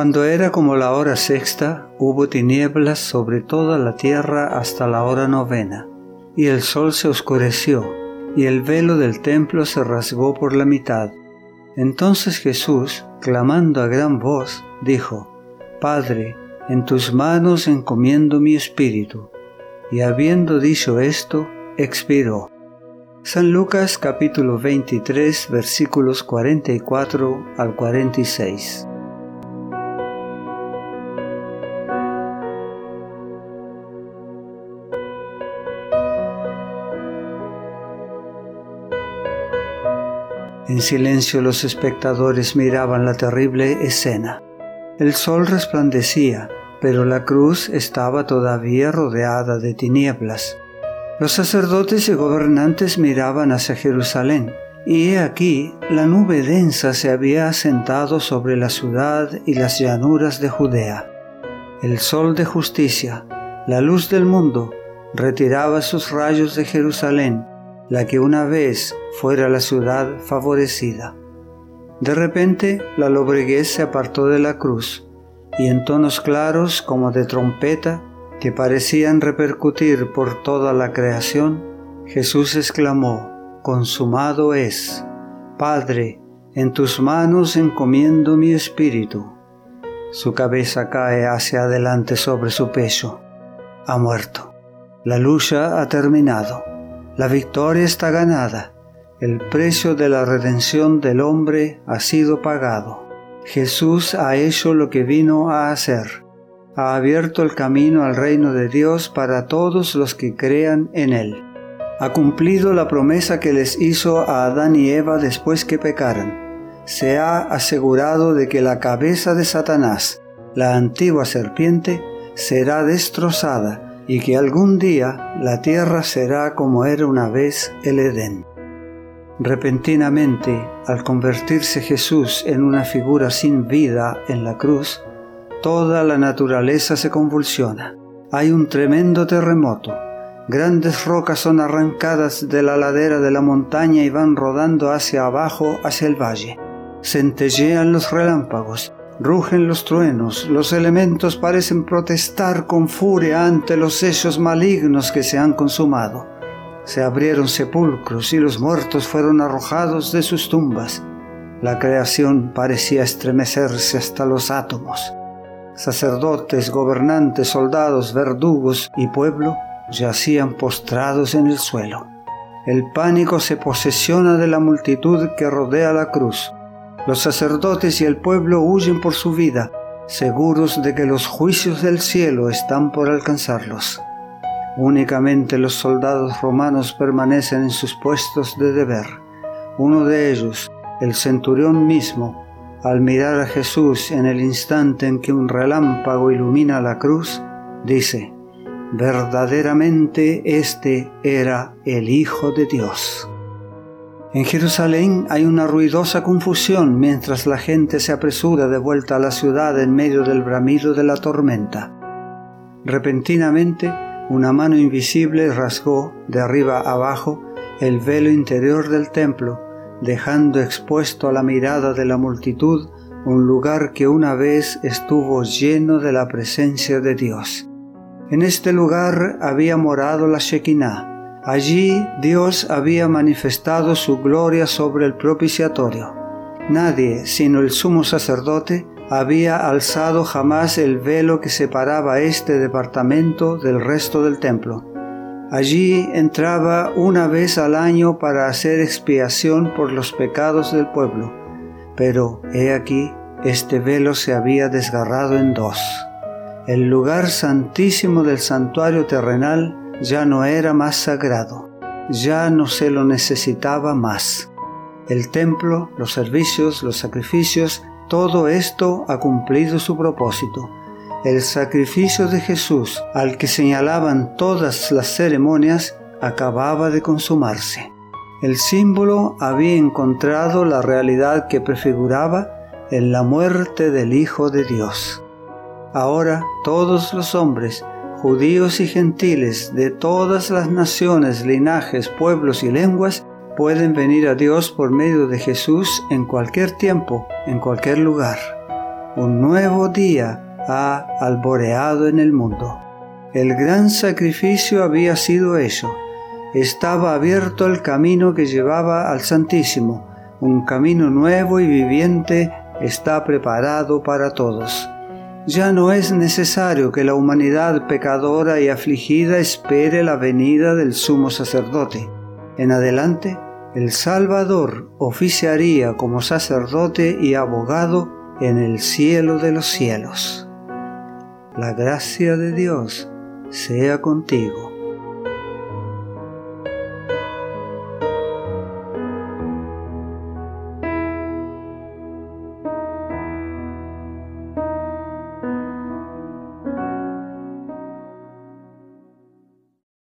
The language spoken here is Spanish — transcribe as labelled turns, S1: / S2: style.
S1: Cuando era como la hora sexta, hubo tinieblas sobre toda la tierra hasta la hora novena, y el sol se oscureció, y el velo del templo se rasgó por la mitad. Entonces Jesús, clamando a gran voz, dijo, Padre, en tus manos encomiendo mi espíritu. Y habiendo dicho esto, expiró. San Lucas capítulo 23 versículos 44 al 46. En silencio los espectadores miraban la terrible escena. El sol resplandecía, pero la cruz estaba todavía rodeada de tinieblas. Los sacerdotes y gobernantes miraban hacia Jerusalén, y he aquí la nube densa se había asentado sobre la ciudad y las llanuras de Judea. El sol de justicia, la luz del mundo, retiraba sus rayos de Jerusalén, la que una vez fuera la ciudad favorecida. De repente la lobreguez se apartó de la cruz, y en tonos claros como de trompeta que parecían repercutir por toda la creación, Jesús exclamó, Consumado es, Padre, en tus manos encomiendo mi espíritu. Su cabeza cae hacia adelante sobre su pecho. Ha muerto. La lucha ha terminado. La victoria está ganada. El precio de la redención del hombre ha sido pagado. Jesús ha hecho lo que vino a hacer ha abierto el camino al reino de Dios para todos los que crean en Él. Ha cumplido la promesa que les hizo a Adán y Eva después que pecaran. Se ha asegurado de que la cabeza de Satanás, la antigua serpiente, será destrozada y que algún día la tierra será como era una vez el Edén. Repentinamente, al convertirse Jesús en una figura sin vida en la cruz, Toda la naturaleza se convulsiona. Hay un tremendo terremoto. Grandes rocas son arrancadas de la ladera de la montaña y van rodando hacia abajo, hacia el valle. Centellean los relámpagos, rugen los truenos, los elementos parecen protestar con furia ante los hechos malignos que se han consumado. Se abrieron sepulcros y los muertos fueron arrojados de sus tumbas. La creación parecía estremecerse hasta los átomos sacerdotes, gobernantes, soldados, verdugos y pueblo yacían postrados en el suelo. El pánico se posesiona de la multitud que rodea la cruz. Los sacerdotes y el pueblo huyen por su vida, seguros de que los juicios del cielo están por alcanzarlos. Únicamente los soldados romanos permanecen en sus puestos de deber. Uno de ellos, el centurión mismo, al mirar a Jesús en el instante en que un relámpago ilumina la cruz, dice, verdaderamente este era el Hijo de Dios. En Jerusalén hay una ruidosa confusión mientras la gente se apresura de vuelta a la ciudad en medio del bramido de la tormenta. Repentinamente, una mano invisible rasgó de arriba abajo el velo interior del templo dejando expuesto a la mirada de la multitud un lugar que una vez estuvo lleno de la presencia de Dios. En este lugar había morado la Shekinah. Allí Dios había manifestado su gloria sobre el propiciatorio. Nadie, sino el sumo sacerdote, había alzado jamás el velo que separaba este departamento del resto del templo. Allí entraba una vez al año para hacer expiación por los pecados del pueblo, pero he aquí, este velo se había desgarrado en dos. El lugar santísimo del santuario terrenal ya no era más sagrado, ya no se lo necesitaba más. El templo, los servicios, los sacrificios, todo esto ha cumplido su propósito el sacrificio de Jesús, al que señalaban todas las ceremonias, acababa de consumarse. El símbolo había encontrado la realidad que prefiguraba en la muerte del Hijo de Dios. Ahora todos los hombres, judíos y gentiles de todas las naciones, linajes, pueblos y lenguas, pueden venir a Dios por medio de Jesús en cualquier tiempo, en cualquier lugar. un nuevo día ha alboreado en el mundo. El gran sacrificio había sido hecho. Estaba abierto el camino que llevaba al Santísimo. Un camino nuevo y viviente está preparado para todos. Ya no es necesario que la humanidad pecadora y afligida espere la venida del sumo sacerdote. En adelante, el Salvador oficiaría como sacerdote y abogado en el cielo de los cielos. La gracia de Dios sea contigo.